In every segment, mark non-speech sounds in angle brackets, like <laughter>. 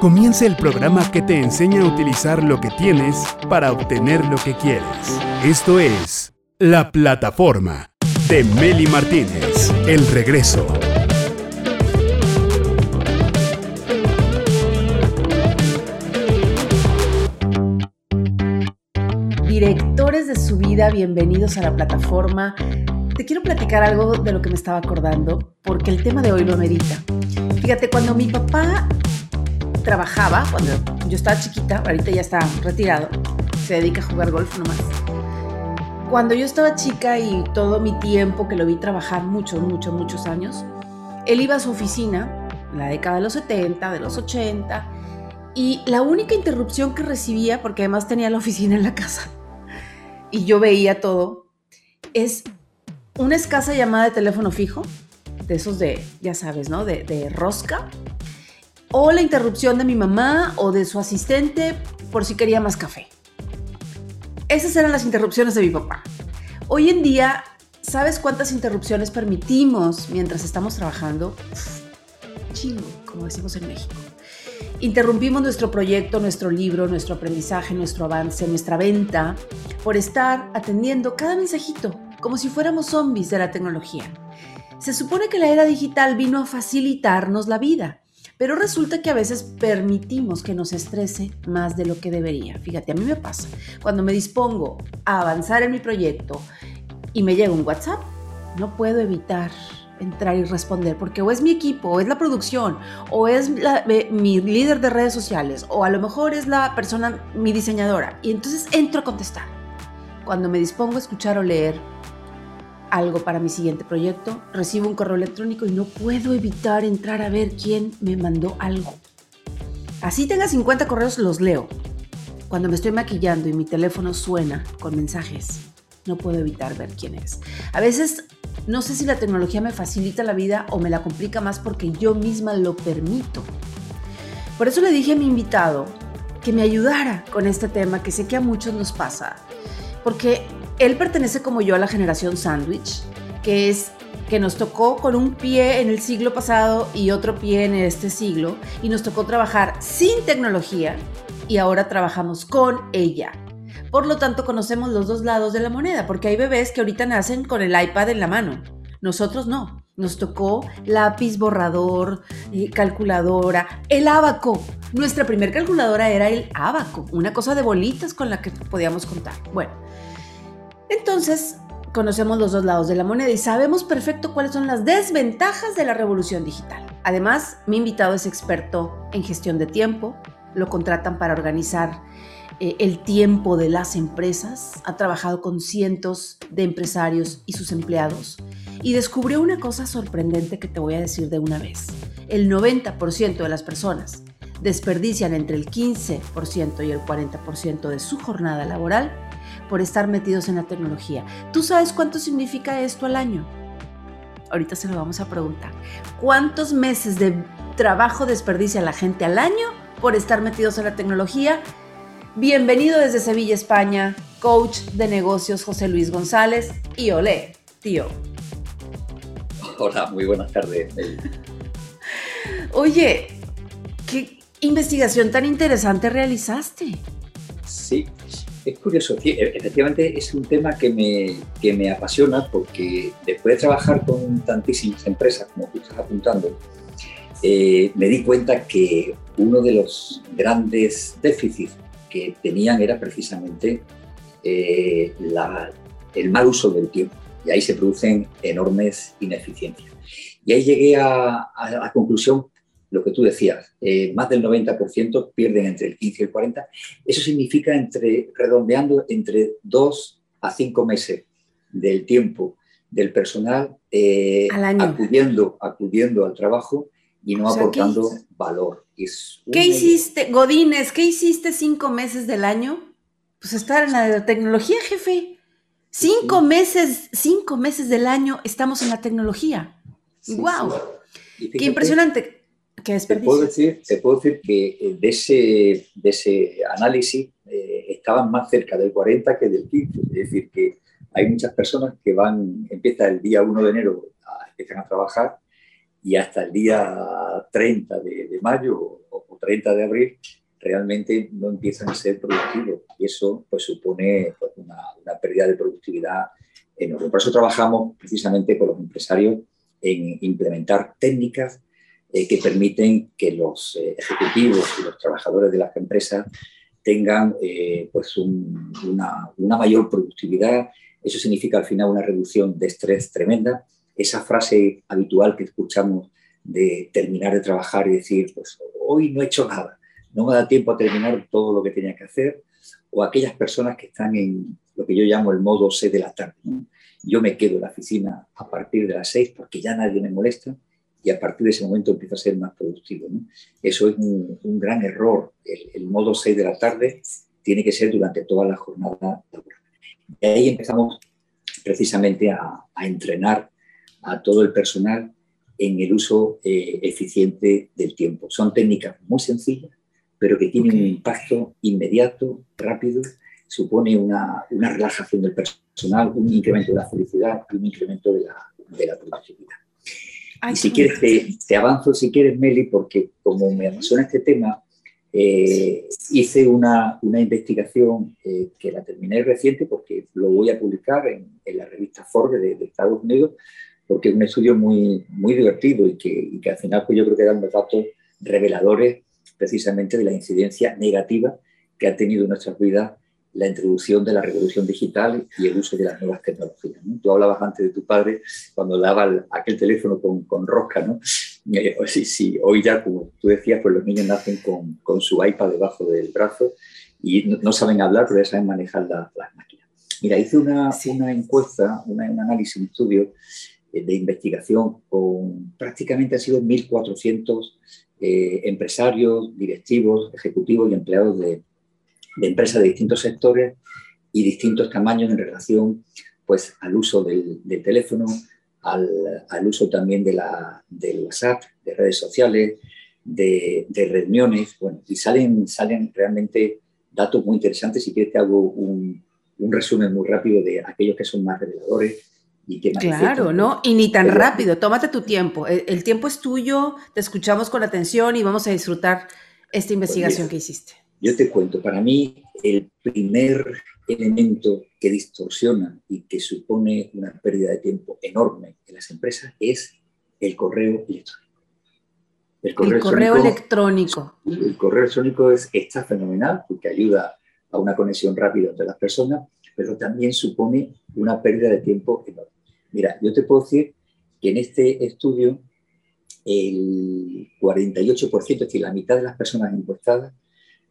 Comienza el programa que te enseña a utilizar lo que tienes para obtener lo que quieres. Esto es La Plataforma de Meli Martínez. El regreso. Directores de su vida, bienvenidos a la plataforma. Te quiero platicar algo de lo que me estaba acordando, porque el tema de hoy lo medita. Fíjate, cuando mi papá trabajaba, cuando yo estaba chiquita, ahorita ya está retirado, se dedica a jugar golf nomás. Cuando yo estaba chica y todo mi tiempo que lo vi trabajar muchos, muchos, muchos años, él iba a su oficina, en la década de los 70, de los 80, y la única interrupción que recibía, porque además tenía la oficina en la casa, y yo veía todo, es una escasa llamada de teléfono fijo, de esos de, ya sabes, ¿no? De, de rosca, o la interrupción de mi mamá o de su asistente por si quería más café. Esas eran las interrupciones de mi papá. Hoy en día, ¿sabes cuántas interrupciones permitimos mientras estamos trabajando? Chingo, como decimos en México. Interrumpimos nuestro proyecto, nuestro libro, nuestro aprendizaje, nuestro avance, nuestra venta, por estar atendiendo cada mensajito, como si fuéramos zombies de la tecnología. Se supone que la era digital vino a facilitarnos la vida, pero resulta que a veces permitimos que nos estrese más de lo que debería. Fíjate, a mí me pasa. Cuando me dispongo a avanzar en mi proyecto y me llega un WhatsApp, no puedo evitar entrar y responder, porque o es mi equipo, o es la producción, o es mi líder de redes sociales, o a lo mejor es la persona, mi diseñadora, y entonces entro a contestar. Cuando me dispongo a escuchar o leer, algo para mi siguiente proyecto, recibo un correo electrónico y no puedo evitar entrar a ver quién me mandó algo. Así tenga 50 correos, los leo. Cuando me estoy maquillando y mi teléfono suena con mensajes, no puedo evitar ver quién es. A veces no sé si la tecnología me facilita la vida o me la complica más porque yo misma lo permito. Por eso le dije a mi invitado que me ayudara con este tema que sé que a muchos nos pasa. Porque él pertenece como yo a la generación sandwich, que es que nos tocó con un pie en el siglo pasado y otro pie en este siglo, y nos tocó trabajar sin tecnología y ahora trabajamos con ella. Por lo tanto, conocemos los dos lados de la moneda, porque hay bebés que ahorita nacen con el iPad en la mano. Nosotros no. Nos tocó lápiz, borrador, eh, calculadora, el abaco. Nuestra primer calculadora era el abaco, una cosa de bolitas con la que podíamos contar. Bueno, entonces, conocemos los dos lados de la moneda y sabemos perfecto cuáles son las desventajas de la revolución digital. Además, mi invitado es experto en gestión de tiempo, lo contratan para organizar eh, el tiempo de las empresas, ha trabajado con cientos de empresarios y sus empleados y descubrió una cosa sorprendente que te voy a decir de una vez. El 90% de las personas desperdician entre el 15% y el 40% de su jornada laboral por estar metidos en la tecnología. ¿Tú sabes cuánto significa esto al año? Ahorita se lo vamos a preguntar. ¿Cuántos meses de trabajo desperdicia la gente al año por estar metidos en la tecnología? Bienvenido desde Sevilla, España, coach de negocios José Luis González y olé, tío. Hola, muy buenas tardes. Oye, ¿qué investigación tan interesante realizaste? Sí, es curioso, e, efectivamente es un tema que me, que me apasiona porque después de trabajar con tantísimas empresas, como tú estás apuntando, eh, me di cuenta que uno de los grandes déficits que tenían era precisamente eh, el mal uso del tiempo. Y ahí se producen enormes ineficiencias. Y ahí llegué a, a la conclusión lo que tú decías, eh, más del 90% pierden entre el 15 y el 40. Eso significa, entre, redondeando, entre dos a cinco meses del tiempo del personal eh, acudiendo, acudiendo al trabajo y no aportando valor. ¿Qué hiciste, Godínez? ¿Qué hiciste cinco meses del año? Pues estar en la tecnología, jefe. Cinco meses, cinco meses del año estamos en la tecnología. ¡Wow! Qué impresionante. Te puedo, decir, te puedo decir que eh, de ese, de ese análisis eh, estaban más cerca del 40 que del 15. Es decir, que hay muchas personas que van, empieza el día 1 de enero, a, empiezan a trabajar y hasta el día 30 de, mayo o, o 30 de abril, realmente no empiezan a ser productivos y eso pues supone pues, una, una, pérdida de productividad enorme. Por eso trabajamos precisamente con los empresarios en implementar técnicas eh, que permiten que los eh, ejecutivos y los trabajadores de las empresas tengan eh, pues una, mayor productividad. Eso significa al final una reducción de estrés tremenda. Esa frase habitual que escuchamos de terminar de trabajar y decir, pues hoy no he hecho nada, no me da tiempo a terminar todo lo que tenía que hacer, o aquellas personas que están en lo que yo llamo el modo C de la tarde. Yo me quedo en la oficina a partir de las 6 porque ya nadie me molesta y a partir de ese momento empiezo a ser más productivo. Eso es un, gran error. El, modo 6 de la tarde tiene que ser durante toda la jornada laboral. Y ahí empezamos precisamente a, entrenar a todo el personal en el uso eh, eficiente del tiempo. Son técnicas muy sencillas, pero que tienen un impacto inmediato, rápido, supone una, una, relajación del personal, un incremento de la felicidad y un incremento de la, de la productividad y si quieres, te, avanzo si quieres, Meli, porque como me apasiona este tema, eh, hice una, una investigación eh, que la terminé reciente porque lo voy a publicar en, en la revista Forbes de, Estados Unidos, porque es un estudio muy, muy divertido y que, y que al final pues yo creo que dan los datos reveladores precisamente de la incidencia negativa que ha tenido en nuestras vidas la introducción de la revolución digital y el uso de las nuevas tecnologías. Tú hablabas antes de tu padre cuando daba aquel teléfono con, con rosca, ¿no? Eh, sí, sí, hoy ya, como tú decías, pues los niños nacen con, con su iPad debajo del brazo y no, saben hablar, pero ya saben manejar las máquinas. Mira, hice una, una encuesta, un análisis, un estudio eh, de investigación con prácticamente han sido 1.400 eh, empresarios, directivos, ejecutivos y empleados de, de empresas de distintos sectores y distintos tamaños en relación pues, al uso del, teléfono, al, al, uso también de la, del WhatsApp, de redes sociales, de, de, reuniones. Bueno, y salen, salen realmente datos muy interesantes. Si quieres, te hago un, un resumen muy rápido de aquellos que son más reveladores. Y que claro, ¿no? Y ni tan rápido, tómate tu tiempo. El, tiempo es tuyo, te escuchamos con atención y vamos a disfrutar esta investigación que hiciste. Yo te cuento, para mí el primer elemento que distorsiona y que supone una pérdida de tiempo enorme en las empresas es el correo electrónico. El correo, electrónico, El correo electrónico es, está fenomenal porque ayuda a una conexión rápida entre las personas, pero también supone una pérdida de tiempo enorme. Mira, yo te puedo decir que en este estudio el 48%, es decir, la mitad de las personas encuestadas,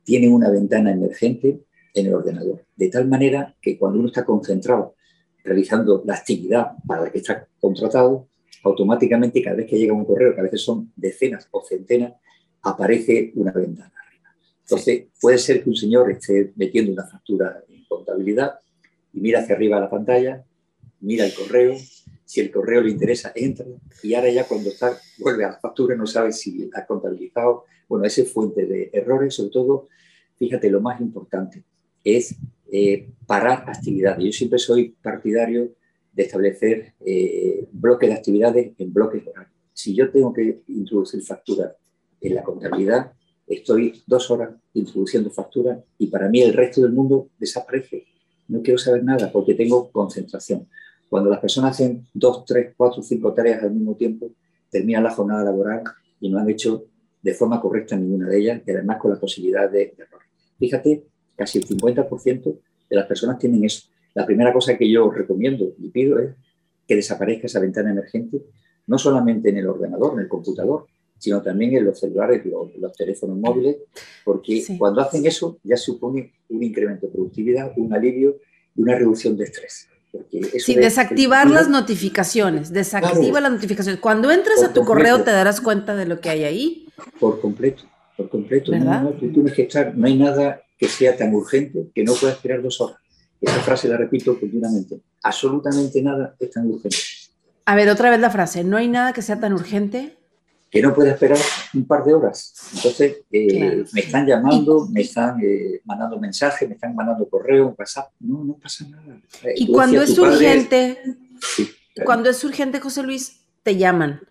tienen una ventana emergente en el ordenador, de tal manera que cuando uno está concentrado realizando la actividad para la que está contratado, automáticamente cada vez que llega un correo, que a veces son decenas o centenas, aparece una ventana arriba. Entonces, puede ser que un señor esté metiendo una factura en contabilidad y mira hacia arriba la pantalla, mira el correo, si el correo le interesa, entra y ahora ya cuando está, vuelve a la factura no sabe si ha contabilizado. Bueno, esa es fuente de errores, sobre todo, fíjate, lo más importante es eh, parar actividades. Yo siempre soy partidario de establecer eh, bloques de actividades en bloques horarios. Si yo tengo que introducir facturas en la contabilidad, estoy dos horas introduciendo facturas y para mí el resto del mundo desaparece. No quiero saber nada porque tengo concentración. Cuando las personas hacen dos, tres, cuatro, cinco tareas al mismo tiempo, terminan la jornada laboral y no han hecho de forma correcta ninguna de ellas y además con la posibilidad de, error. Fíjate, casi el 50% de las personas tienen eso. La primera cosa que yo recomiendo y pido es que desaparezca esa ventana emergente, no solamente en el ordenador, en el computador, sino también en los celulares, los, los teléfonos móviles, porque cuando hacen eso ya supone un incremento de productividad, un alivio y una reducción de estrés. Sí, desactivar las notificaciones, desactiva las notificaciones. Cuando entres a tu correo te darás cuenta de lo que hay ahí. Por completo, por completo. No, tienes que estar, no hay nada que sea tan urgente que no pueda esperar dos horas. Esa frase la repito continuamente. Absolutamente nada es tan urgente. A ver, otra vez la frase. No hay nada que sea tan urgente que no puede esperar un par de horas. Entonces, eh, me están llamando, me están eh, mandando mensajes, me están mandando correo, WhatsApp. No, no pasa nada. Eh, y cuando es urgente, cuando es urgente, José Luis, te llaman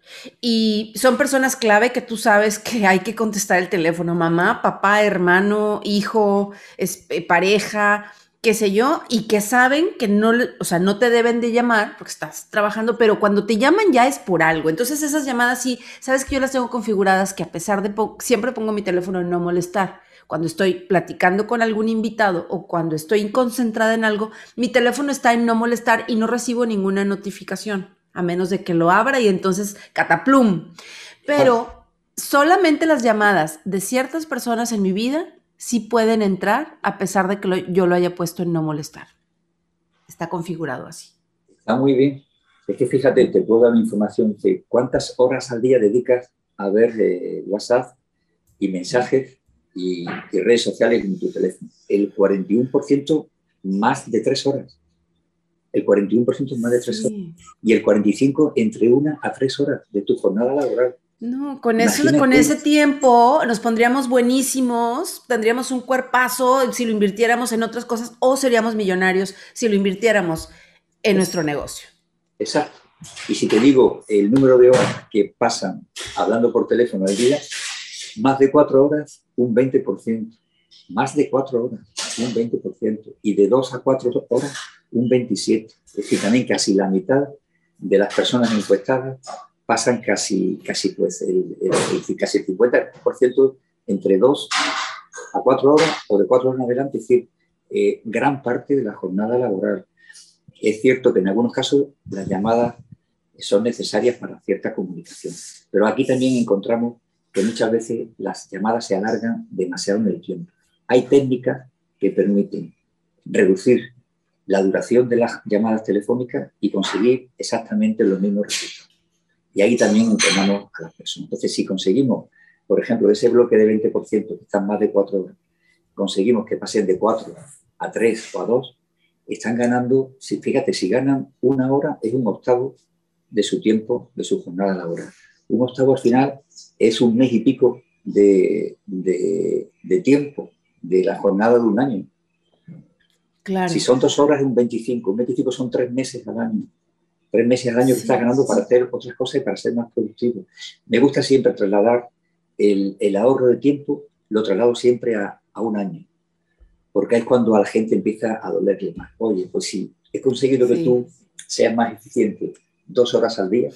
y son personas clave que tú sabes que hay que contestar el teléfono, mamá, papá, hermano, hijo, eh, pareja, qué sé yo, y que saben que no, o sea, no te deben de llamar porque estás trabajando, pero cuando te llaman ya es por algo. Entonces esas llamadas sí, sabes que yo las tengo configuradas que a pesar de, siempre pongo mi teléfono en no molestar. Cuando estoy platicando con algún invitado o cuando estoy concentrada en algo, mi teléfono está en no molestar y no recibo ninguna notificación a menos de que lo abra y entonces cataplum. Pero solamente las llamadas de ciertas personas en mi vida sí pueden entrar a pesar de que yo lo haya puesto en no molestar. Está configurado así. Está muy bien. Es que fíjate, te puedo dar información de cuántas horas al día dedicas a ver eh, WhatsApp y mensajes y, y, redes sociales en tu teléfono. El 41% más de tres horas el 41% es más de tres horas y el 45% entre una a tres horas de tu jornada laboral. No, con eso, con ese tiempo nos pondríamos buenísimos, tendríamos un cuerpazo si lo invirtiéramos en otras cosas o seríamos millonarios si lo invirtiéramos en nuestro negocio. Exacto. Y si te digo el número de horas que pasan hablando por teléfono al día, más de cuatro horas, un 20%. Más de cuatro horas, un 20%. Y de dos a cuatro horas, un 27%. Es decir, también casi la mitad de las personas encuestadas pasan casi, casi, pues, el, casi el 50% entre 2 a 4 horas o de 4 horas en adelante, es decir, eh, gran parte de la jornada laboral. Es cierto que en algunos casos las llamadas son necesarias para cierta comunicación, pero aquí también encontramos que muchas veces las llamadas se alargan demasiado en el tiempo. Hay técnicas que permiten reducir la duración de las llamadas telefónicas y conseguir exactamente los mismos resultados. Y ahí también entrenamos a las personas. Entonces, si conseguimos, por ejemplo, ese bloque de 20% que están más de cuatro horas, conseguimos que pasen de cuatro a tres o a dos, están ganando, si, fíjate, si ganan una hora es un octavo de su tiempo, de su jornada laboral. Un octavo al final es un mes y pico de, de tiempo de la jornada de un año. Si son dos horas, es un 25. Un 25 son tres meses al año. Tres meses al año que estás ganando para hacer otras cosas y para ser más productivo. Me gusta siempre trasladar el, el ahorro de tiempo, lo traslado siempre a, a, un año. Porque es cuando a la gente empieza a dolerle más. Oye, pues si he conseguido que tú seas más eficiente dos horas al día,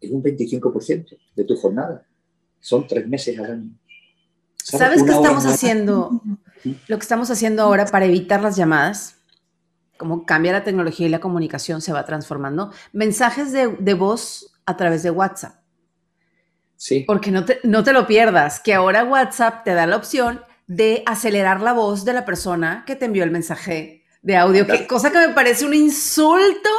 es un 25% de tu jornada. Son tres meses al año. ¿Sabes, qué estamos haciendo? Lo que estamos haciendo ahora para evitar las llamadas, como cambia la tecnología y la comunicación se va transformando, mensajes de, voz a través de WhatsApp. Sí. Porque no te, no te lo pierdas, que ahora WhatsApp te da la opción de acelerar la voz de la persona que te envió el mensaje de audio, que, cosa que me parece un insulto,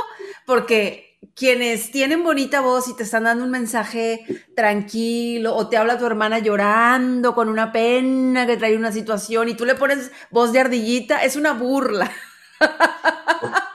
porque quienes tienen bonita voz y te están dando un mensaje tranquilo o te habla tu hermana llorando con una pena que trae una situación y tú le pones voz de ardillita, es una burla. <laughs>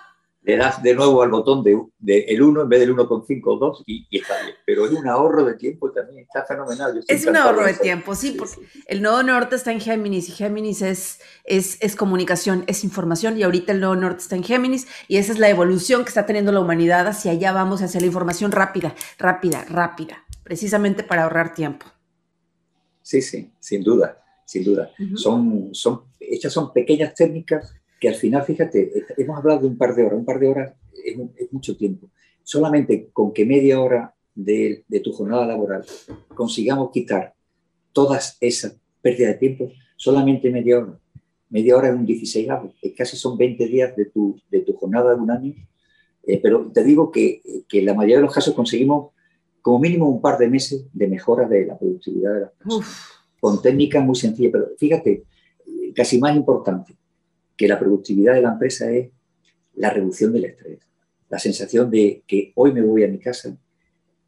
le das de nuevo al botón de, el 1 en vez del 1,5 o 2 y, está bien. Pero es un ahorro de tiempo también, está fenomenal. Es un ahorro de tiempo, sí, porque el nodo norte está en Géminis y Géminis es, es, es, comunicación, es información y ahorita el nodo norte está en Géminis y esa es la evolución que está teniendo la humanidad hacia allá vamos hacia la información rápida, rápida, rápida, precisamente para ahorrar tiempo. Sí, sí, sin duda, sin duda. son, son, estas son pequeñas técnicas que al final, fíjate, hemos hablado de un par de horas, un par de horas es, mucho tiempo. Solamente con que media hora de, tu jornada laboral consigamos quitar todas esas pérdidas de tiempo, solamente media hora. Media hora es un 16 avos, casi son 20 días de tu, de tu jornada de un año. Eh, pero te digo que, que, en la mayoría de los casos conseguimos como mínimo un par de meses de mejora de la productividad de las personas. Con técnicas muy sencillas, pero fíjate, casi más importante, que la productividad de la empresa es la reducción del estrés, la sensación de que hoy me voy a mi casa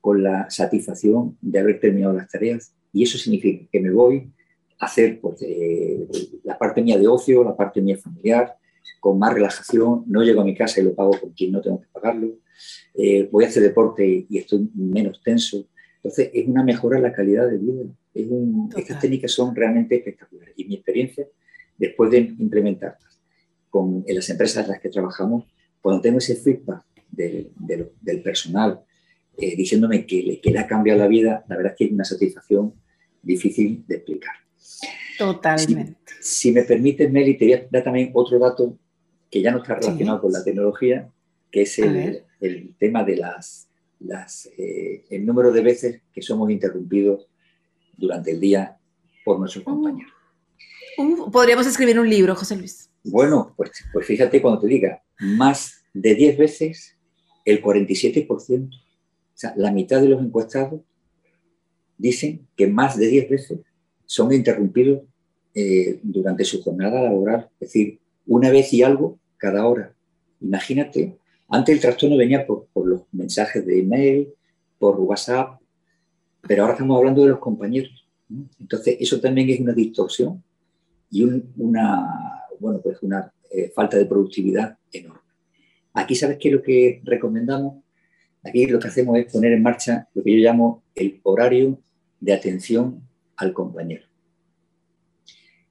con la satisfacción de haber terminado las tareas. Y eso significa que me voy a hacer pues, eh, la parte mía de ocio, la parte mía familiar, con más relajación, no llego a mi casa y lo pago con quien no tengo que pagarlo, eh, voy a hacer deporte y estoy menos tenso. Entonces, es una mejora en la calidad de vida. estas técnicas son realmente espectaculares. Y mi experiencia, después de implementarlas, con, en las empresas en las que trabajamos, cuando tengo ese feedback del, del, personal, eh, diciéndome que, le ha cambiado la vida, la verdad es que es una satisfacción difícil de explicar. Totalmente. Si, me permites, Meli, te voy a dar también otro dato que ya no está relacionado con la tecnología, que es el, tema de las, las eh, el número de veces que somos interrumpidos durante el día por nuestros uh. compañeros. Uh, podríamos escribir un libro, José Luis. Bueno, pues, pues fíjate cuando te diga, más de 10 veces, el 47%, o sea, la mitad de los encuestados dicen que más de 10 veces son interrumpidos eh, durante su jornada laboral, es decir, una vez y algo cada hora. Imagínate, antes el trastorno venía por, los mensajes de email, por WhatsApp, pero ahora estamos hablando de los compañeros. Entonces, eso también es una distorsión y una, bueno, pues una eh, falta de productividad enorme. Aquí, ¿sabes qué es lo que recomendamos? Aquí lo que hacemos es poner en marcha lo que yo llamo el horario de atención al compañero.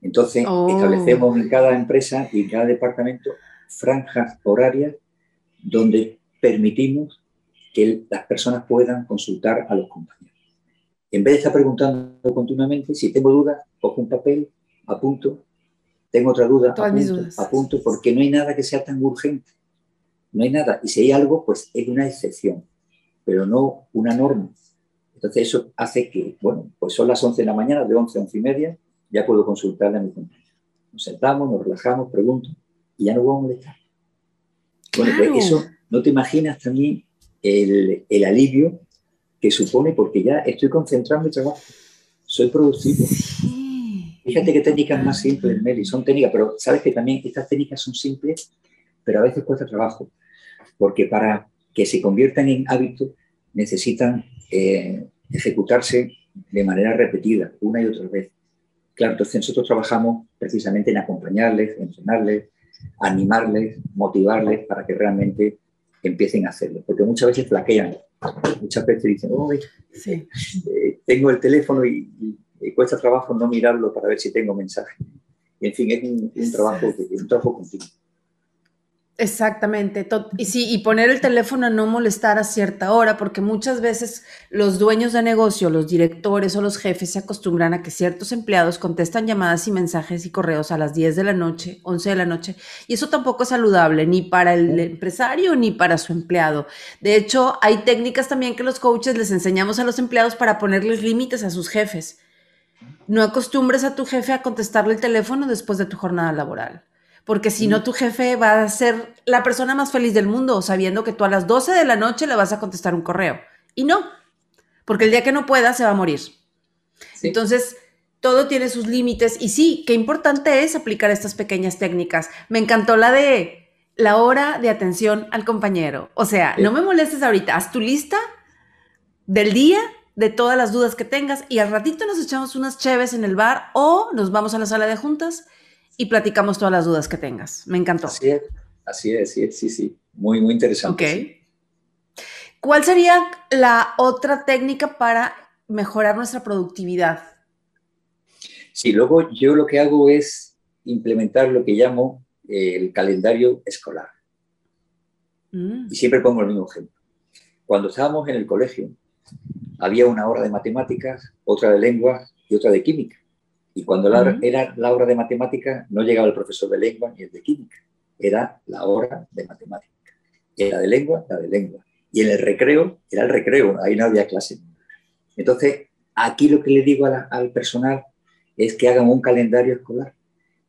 Entonces, oh. establecemos en cada empresa y en cada departamento franjas horarias donde permitimos que las personas puedan consultar a los compañeros. En vez de estar preguntando continuamente, si tengo dudas, cojo un papel, apunto, tengo otra duda, apunto, apunto, porque no hay nada que sea tan urgente. No hay nada. Y si hay algo, pues es una excepción, pero no una norma. Entonces eso hace que, bueno, pues son las 11 de la mañana, de 11 a 11 y media, ya puedo consultarle a mi compañero. Nos sentamos, nos relajamos, pregunto y ya no voy a molestar. Bueno, pues eso, no te imaginas también el, el, alivio que supone porque ya estoy concentrado en mi trabajo, soy productivo. Fíjate qué técnicas más simples, Meli, son técnicas, pero sabes que también estas técnicas son simples, pero a veces cuesta trabajo, porque para que se conviertan en hábito necesitan eh, ejecutarse de manera repetida, una y otra vez. Claro, entonces nosotros trabajamos precisamente en acompañarles, entrenarles, animarles, motivarles para que realmente empiecen a hacerlo, porque muchas veces flaquean, muchas veces dicen, eh, tengo el teléfono y, cuesta trabajo no mirarlo para ver si tengo mensaje. Y en fin, es un, trabajo, un trabajo continuo. Exactamente. Y sí, y poner el teléfono a no molestar a cierta hora, porque muchas veces los dueños de negocio, los directores o los jefes se acostumbran a que ciertos empleados contestan llamadas y mensajes y correos a las 10 de la noche, 11 de la noche, y eso tampoco es saludable ni para el empresario ni para su empleado. De hecho, hay técnicas también que los coaches les enseñamos a los empleados para ponerles límites a sus jefes. No acostumbres a tu jefe a contestarle el teléfono después de tu jornada laboral porque si no tu jefe va a ser la persona más feliz del mundo sabiendo que tú a las 12 de la noche le vas a contestar un correo. Y no, porque el día que no pueda se va a morir. Entonces, todo tiene sus límites y sí, qué importante es aplicar estas pequeñas técnicas. Me encantó la de la hora de atención al compañero. O sea, no me molestes ahorita, haz tu lista del día de todas las dudas que tengas y al ratito nos echamos unas cheves en el bar o nos vamos a la sala de juntas y platicamos todas las dudas que tengas. Me encantó. Así es, así es, sí, sí, sí. Muy, muy interesante. Ok. ¿Cuál sería la otra técnica para mejorar nuestra productividad? Sí, luego yo lo que hago es implementar lo que llamo el calendario escolar. Mm. Y siempre pongo el mismo ejemplo. Cuando estábamos en el colegio, había una hora de matemáticas, otra de lengua y otra de química. Y cuando era la hora de matemática, no llegaba el profesor de lengua ni el de química, era la hora de matemática. Era de lengua, la de lengua. Y en el recreo, era el recreo, ahí no había clase. Entonces, aquí lo que le digo al personal es que hagan un calendario escolar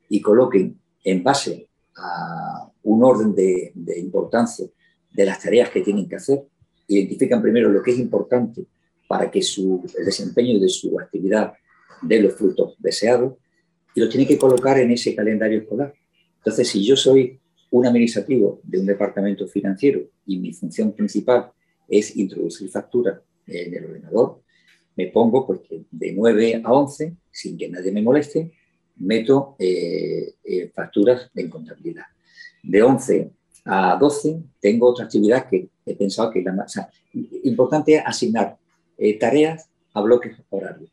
y coloquen en base a un orden de, de importancia de las tareas que tienen que hacer, identifican primero lo que es importante para que su, el desempeño de su actividad de los frutos deseados y los tiene que colocar en ese calendario escolar. Entonces, si yo soy un administrativo de un departamento financiero y mi función principal es introducir facturas en el ordenador, me pongo pues, de 9 a 11, sin que nadie me moleste, meto eh, eh, facturas en contabilidad. De 11 a 12 tengo otra actividad que he pensado que es la más... importante es asignar eh, tareas a bloques horarios.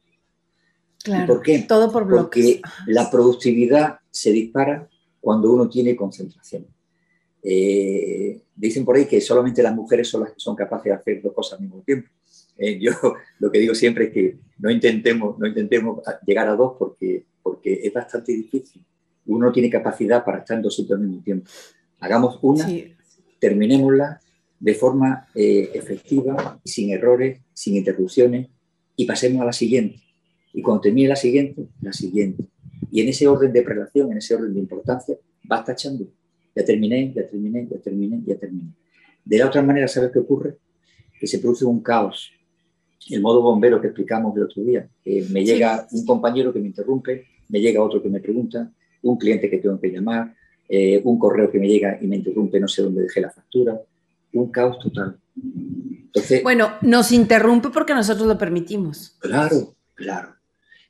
¿Por qué? Todo por bloques. Porque la productividad se dispara cuando uno tiene concentración. Eh, dicen por ahí que solamente las mujeres son las que son capaces de hacer dos cosas al mismo tiempo. Eh, yo <laughs> lo que digo siempre es que no intentemos, no intentemos llegar a dos porque, porque es bastante difícil. Uno tiene capacidad para estar en dos sitios al mismo tiempo. Hagamos una, terminémosla de forma eh, efectiva, sin errores, sin interrupciones, y pasemos a la siguiente. Y cuando termine la siguiente, la siguiente. Y en ese orden de prelación, en ese orden de importancia, vas tachando. Ya terminé, ya terminé, ya terminé, ya terminé. De la otra manera, ¿sabes qué ocurre? Que se produce un caos. El modo bombero que explicamos el otro día. me llega un compañero que me interrumpe, me llega otro que me pregunta, un cliente que tengo que llamar, eh, un correo que me llega y me interrumpe, no sé dónde dejé la factura. Un caos total. Entonces, bueno, nos interrumpe porque nosotros lo permitimos. Claro, claro.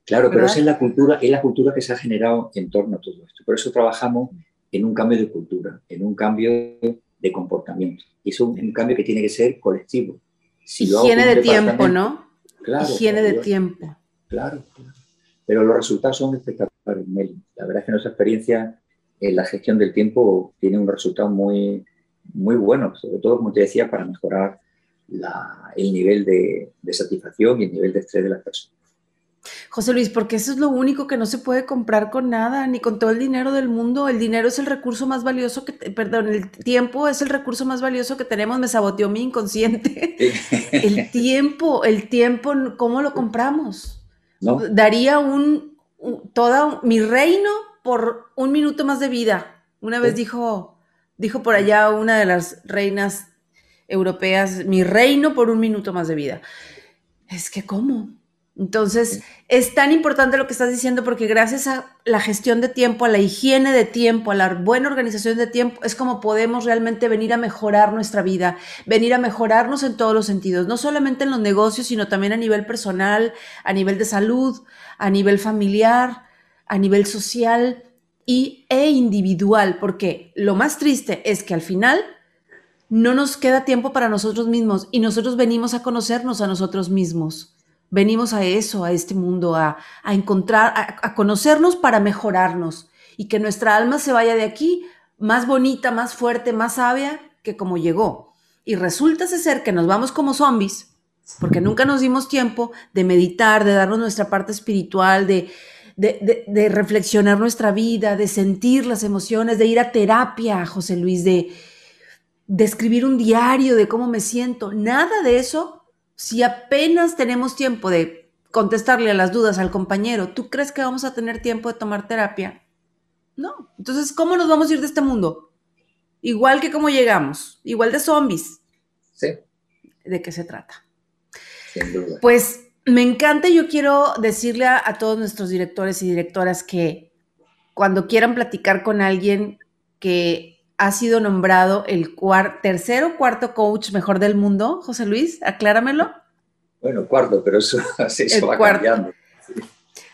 Claro, pero esa es la cultura, es la cultura que se ha generado en torno a todo esto. Por eso trabajamos en un cambio de cultura, en un cambio de comportamiento. Y es un, cambio que tiene que ser colectivo. Si Higiene de tiempo, ¿no? Claro. Higiene de tiempo. Claro, Pero los resultados son espectaculares, Meli. La verdad es que nuestra experiencia en la gestión del tiempo tiene un resultado muy, muy bueno, sobre todo, como te decía, para mejorar el nivel de, de satisfacción y el nivel de estrés de las personas. José Luis, porque eso es lo único que no se puede comprar con nada, ni con todo el dinero del mundo. El dinero es el recurso más valioso que, perdón, el tiempo es el recurso más valioso que tenemos. Me saboteó mi inconsciente. el tiempo, el tiempo, ¿cómo lo compramos? Daría un, toda mi reino por un minuto más de vida. Una vez dijo, dijo por allá una de las reinas europeas, mi reino por un minuto más de vida. Es que, ¿cómo? Entonces, es tan importante lo que estás diciendo porque gracias a la gestión de tiempo, a la higiene de tiempo, a la buena organización de tiempo, es como podemos realmente venir a mejorar nuestra vida, venir a mejorarnos en todos los sentidos, no solamente en los negocios, sino también a nivel personal, a nivel de salud, a nivel familiar, a nivel social y, e individual, porque lo más triste es que al final no nos queda tiempo para nosotros mismos y nosotros venimos a conocernos a nosotros mismos. Venimos a eso, a este mundo, a, encontrar, a, conocernos para mejorarnos y que nuestra alma se vaya de aquí más bonita, más fuerte, más sabia que como llegó. Y resulta ser que nos vamos como zombies, porque nunca nos dimos tiempo de meditar, de darnos nuestra parte espiritual, de, de, reflexionar nuestra vida, de sentir las emociones, de ir a terapia, José Luis, de, de escribir un diario de cómo me siento. Nada de eso si apenas tenemos tiempo de contestarle a las dudas al compañero, ¿tú crees que vamos a tener tiempo de tomar terapia? No. Entonces, ¿cómo nos vamos a ir de este mundo? Igual que como llegamos, igual de zombies. Sí. ¿De qué se trata? Sin duda. Pues me encanta y yo quiero decirle a, a, todos nuestros directores y directoras que cuando quieran platicar con alguien que ha sido nombrado el tercero o cuarto coach mejor del mundo, José Luis, acláramelo. Bueno, cuarto, pero eso, <laughs> va cambiando.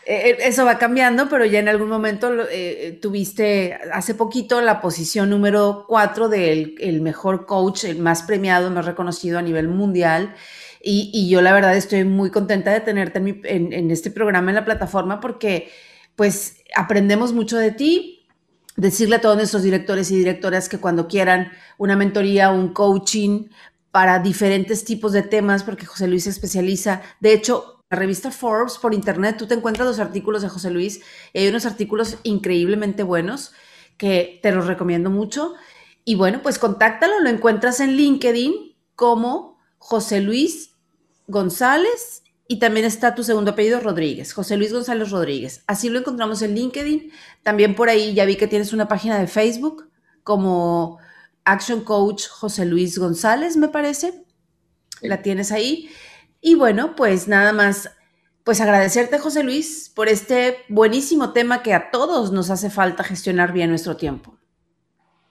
Eh, eh, eso va cambiando, pero ya en algún momento eh, tuviste hace poquito la posición número cuatro del el mejor coach, el más premiado, más reconocido a nivel mundial. Y, yo la verdad estoy muy contenta de tenerte en, este programa en la plataforma porque pues aprendemos mucho de ti, decirle a todos nuestros directores y directoras que cuando quieran una mentoría, un coaching para diferentes tipos de temas, porque José Luis se especializa. De hecho, la revista Forbes por internet, tú te encuentras los artículos de José Luis hay unos artículos increíblemente buenos que te los recomiendo mucho. Y bueno, pues contáctalo, lo encuentras en LinkedIn como José Luis González y también está tu segundo apellido, Rodríguez, José Luis González Rodríguez. Así lo encontramos en LinkedIn. También por ahí ya vi que tienes una página de Facebook como Action Coach José Luis González, me parece. La tienes ahí. Y bueno, pues nada más, pues agradecerte, José Luis, por este buenísimo tema que a todos nos hace falta gestionar bien nuestro tiempo.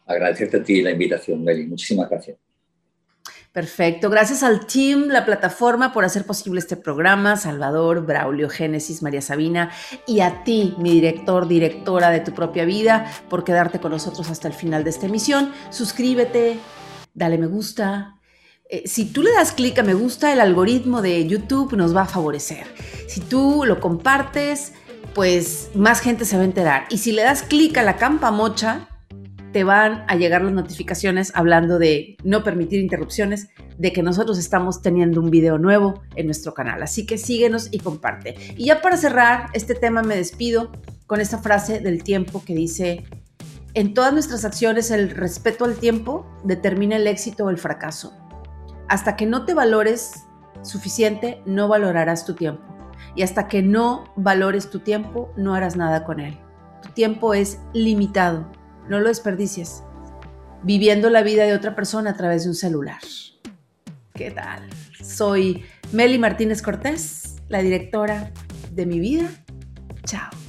Agradecerte a ti la invitación, Meli. Muchísimas gracias. Perfecto. Gracias al team, la plataforma, por hacer posible este programa. Salvador, Braulio, Génesis, María Sabina. Y a ti, mi director, directora de tu propia vida, por quedarte con nosotros hasta el final de esta emisión. Suscríbete, dale me gusta. Eh, si tú le das clic a me gusta, el algoritmo de YouTube nos va a favorecer. Si tú lo compartes, pues más gente se va a enterar. Y si le das clic a la campa mocha, te van a llegar las notificaciones hablando de no permitir interrupciones, de que nosotros estamos teniendo un video nuevo en nuestro canal. Así que síguenos y comparte. Y ya para cerrar este tema me despido con esta frase del tiempo que dice, en todas nuestras acciones el respeto al tiempo determina el éxito o el fracaso. Hasta que no te valores suficiente, no valorarás tu tiempo. Y hasta que no valores tu tiempo, no harás nada con él. Tu tiempo es limitado no lo desperdicies viviendo la vida de otra persona a través de un celular. ¿Qué tal? Soy Meli Martínez Cortés, la directora de mi vida. Chao.